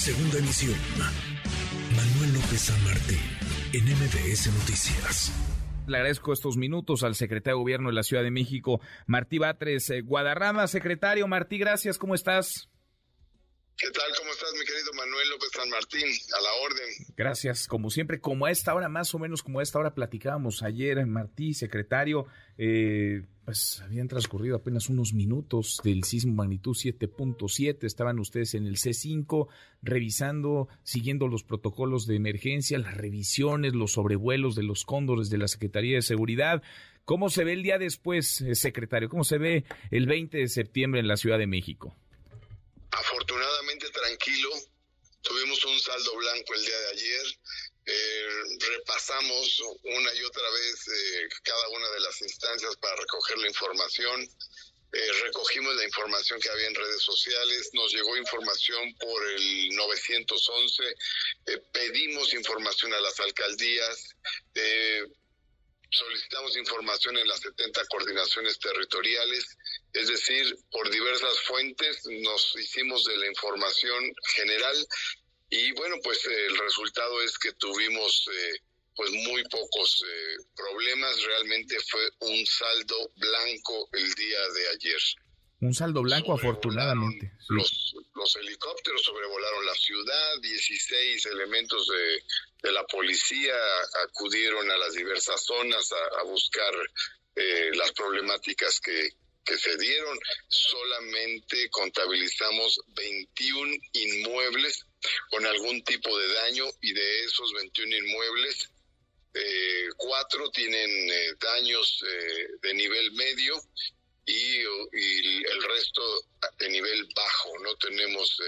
Segunda emisión. Manuel López San Martín, en MBS Noticias. Le agradezco estos minutos al secretario de Gobierno de la Ciudad de México, Martí Batres eh, Guadarrama. Secretario Martí, gracias, ¿cómo estás? ¿Qué tal? ¿Cómo estás, mi querido Manuel López San Martín? A la orden. Gracias, como siempre, como a esta hora, más o menos como a esta hora platicábamos ayer, Martí, secretario, eh, pues habían transcurrido apenas unos minutos del sismo magnitud 7.7, estaban ustedes en el C5 revisando, siguiendo los protocolos de emergencia, las revisiones, los sobrevuelos de los cóndores de la Secretaría de Seguridad. ¿Cómo se ve el día después, eh, secretario? ¿Cómo se ve el 20 de septiembre en la Ciudad de México? Afortunadamente tranquilo, tuvimos un saldo blanco el día de ayer, eh, repasamos una y otra vez eh, cada una de las instancias para recoger la información, eh, recogimos la información que había en redes sociales, nos llegó información por el 911, pedimos información a las alcaldías, solicitamos información en las 70 coordinaciones territoriales, es decir, por diversas fuentes nos hicimos de la información general y bueno, pues el resultado es que tuvimos eh, pues muy pocos eh, problemas, realmente fue un saldo blanco el día de ayer. Un saldo blanco, afortunadamente. Los, los helicópteros sobrevolaron la ciudad, 16 elementos de, de la policía acudieron a las diversas zonas a, buscar eh, las problemáticas que, que se dieron. Solamente contabilizamos 21 inmuebles con algún tipo de daño y de esos 21 inmuebles, eh, cuatro tienen eh, daños eh, de nivel medio y, y, el resto de nivel bajo. No tenemos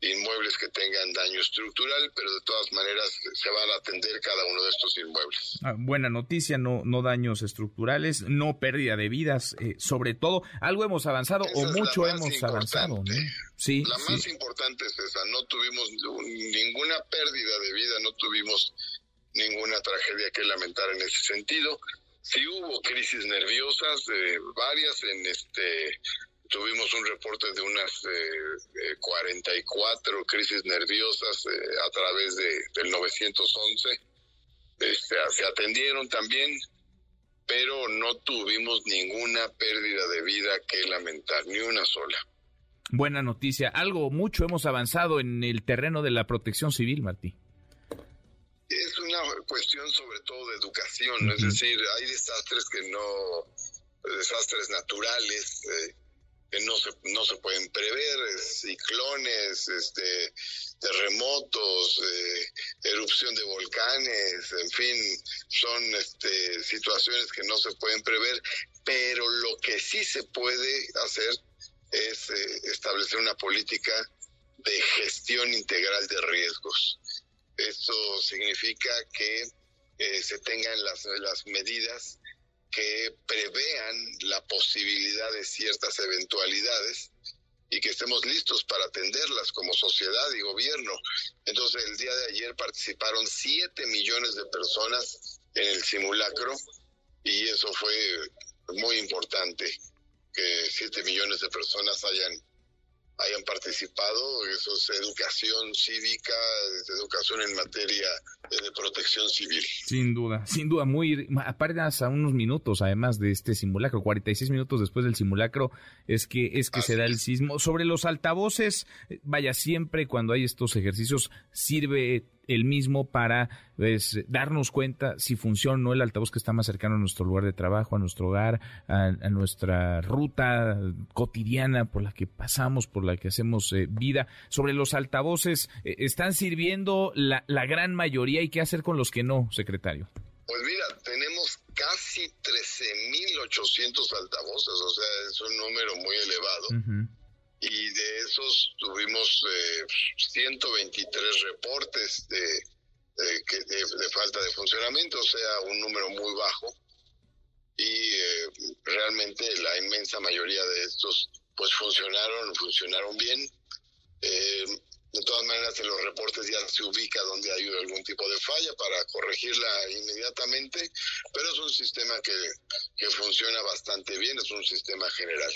inmuebles que tengan daño estructural, pero de todas maneras se van a atender cada uno de estos inmuebles. Ah, buena noticia, no, no daños estructurales, no pérdida de vidas, eh, sobre todo, algo hemos avanzado o mucho hemos avanzado. Sí, la más importante es esa, no tuvimos ninguna pérdida de vida, no tuvimos ninguna tragedia que lamentar en ese sentido. Sí hubo crisis nerviosas, eh, varias en este tuvimos un reporte de unas 44 eh, crisis nerviosas eh, a través de, del 911. Este, se atendieron también, pero no tuvimos ninguna pérdida de vida que lamentar, ni una sola. Buena noticia. Algo, mucho hemos avanzado en el terreno de la protección civil, Martí. Es una cuestión sobre todo de educación, es decir, hay desastres que no, desastres naturales, eh, se, no se pueden prever, ciclones, este, terremotos, eh, erupción de volcanes, en fin, son este, situaciones que no se pueden prever, pero lo que sí se puede hacer es eh, establecer una política de gestión integral de riesgos. Esto significa que eh, se tengan las, las medidas que prevean la posibilidad de ciertas eventualidades y que estemos listos para atenderlas como sociedad y gobierno. Entonces, el día de ayer participaron 7 millones de personas en el simulacro y eso fue muy importante, que 7 millones de personas hayan hayan participado, eso es educación cívica, educación en materia de protección civil. Sin duda, sin duda, muy apenas a unos minutos además de este simulacro, 46 minutos después del simulacro es que es que se da el sismo. Sobre los altavoces, vaya siempre cuando hay estos ejercicios sirve el mismo para pues, darnos cuenta si funciona o no el altavoz que está más cercano a nuestro lugar de trabajo, a nuestro hogar, a, nuestra ruta cotidiana por la que pasamos, por la que hacemos eh, vida. Sobre los altavoces, eh, ¿están sirviendo la, la gran mayoría y qué hacer con los que no, secretario? Pues mira, tenemos casi 13.800 altavoces, o sea, es un número muy elevado y de esos tuvimos 123 eh, reportes de, de, falta de funcionamiento, o sea, un número muy bajo. Y eh, realmente la inmensa mayoría de estos pues funcionaron, funcionaron bien. Eh, de todas maneras, en los reportes ya se ubica donde hay algún tipo de falla para corregirla inmediatamente, pero es un sistema que, que funciona bastante bien, es un sistema general.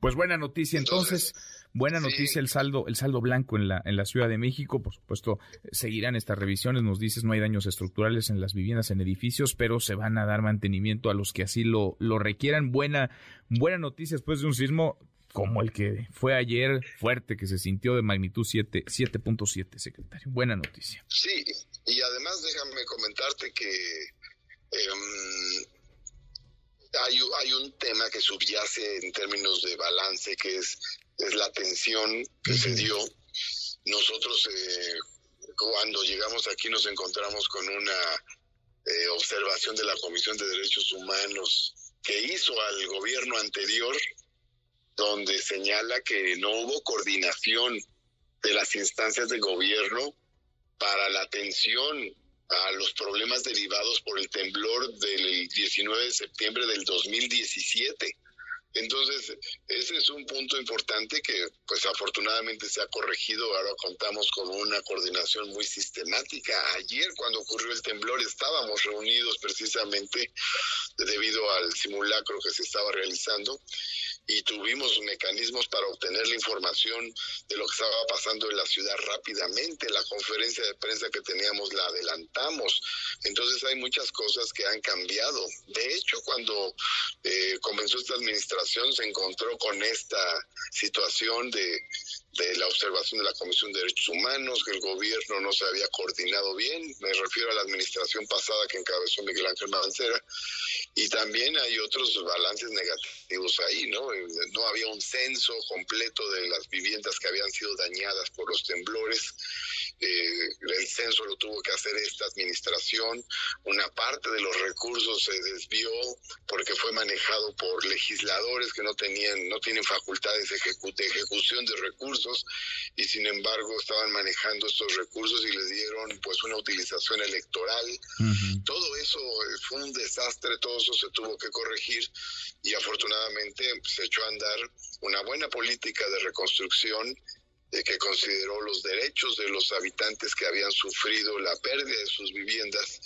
Pues buena noticia entonces. Buena noticia el saldo, el saldo blanco en la, en la Ciudad de México. Por supuesto, seguirán estas revisiones. Nos dices no hay daños estructurales en las viviendas, en edificios, pero se van a dar mantenimiento a los que así lo, lo requieran. Buena, buena noticia después de un sismo como el que fue ayer fuerte, que se sintió de magnitud 7.7, secretario. Buena noticia. Sí, y además déjame comentarte que em, hay, hay, un tema que subyace en términos de balance, que es, es la tensión que se dio. Nosotros eh, cuando llegamos aquí nos encontramos con una eh, observación de la Comisión de Derechos Humanos que hizo al gobierno anterior donde señala que no hubo coordinación de las instancias de gobierno para la atención a los problemas derivados por el temblor del 19 de septiembre del 2017. Entonces, ese es un punto importante que, pues afortunadamente se ha corregido. Ahora contamos con una coordinación muy sistemática. Ayer, cuando ocurrió el temblor, estábamos reunidos precisamente debido al simulacro que se estaba realizando y tuvimos mecanismos para obtener la información de lo que estaba pasando en la ciudad rápidamente. La conferencia de prensa que teníamos la adelantamos. Entonces hay muchas cosas que han cambiado. De hecho, cuando eh, comenzó esta administración se encontró con esta situación de de la observación de la Comisión de Derechos Humanos, que el gobierno no se había coordinado bien, me refiero a la administración pasada que encabezó Miguel Ángel Mancera, y también hay otros balances negativos ahí, ¿no? No había un censo completo de las viviendas que habían sido dañadas por los temblores, eh, el censo lo tuvo que hacer esta administración, una parte de los recursos se desvió porque fue manejado por legisladores que no tenían, no tienen facultades de, ejecución de recursos y sin embargo estaban manejando estos recursos y les dieron pues una utilización electoral. Todo eso fue un desastre, todo eso se tuvo que corregir y afortunadamente se echó a andar una buena política de reconstrucción que consideró los derechos de los habitantes que habían sufrido la pérdida de sus viviendas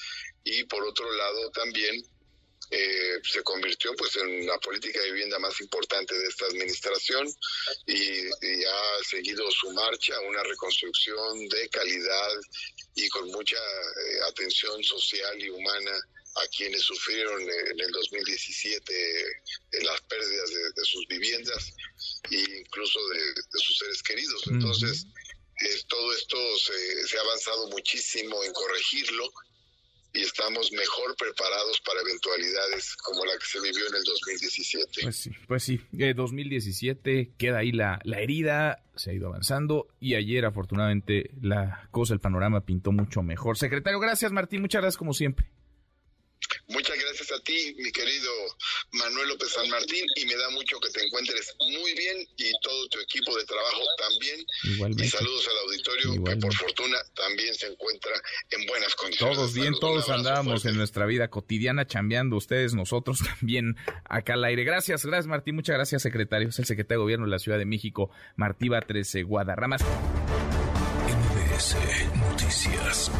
y por otro lado también eh, se convirtió pues en la política de vivienda más importante de esta administración y, ha seguido su marcha una reconstrucción de calidad y con mucha eh, atención social y humana a quienes sufrieron en el 2017 en las pérdidas de, sus viviendas e incluso de, sus seres queridos. Entonces, todo esto se, ha avanzado muchísimo en corregirlo y estamos mejor preparados para eventualidades como la que se vivió en el 2017. Pues sí, pues sí, 2017 eh, queda ahí la, la herida, se ha ido avanzando y ayer afortunadamente la cosa, el panorama pintó mucho mejor. Secretario, gracias Martín, muchas gracias como siempre. Muchas gracias a ti, mi querido Manuel López San Martín, y me da mucho que te encuentres muy bien y todo tu equipo de trabajo también. Igualmente. Y saludos al auditorio que por fortuna también se encuentra en buenas condiciones. Todos bien, todos andábamos en nuestra vida cotidiana chambeando, ustedes, nosotros también acá al aire. Gracias, gracias Martín, muchas gracias secretario, es el secretario de Gobierno de la Ciudad de México, Martí 13 Guadarramas. MBS Noticias.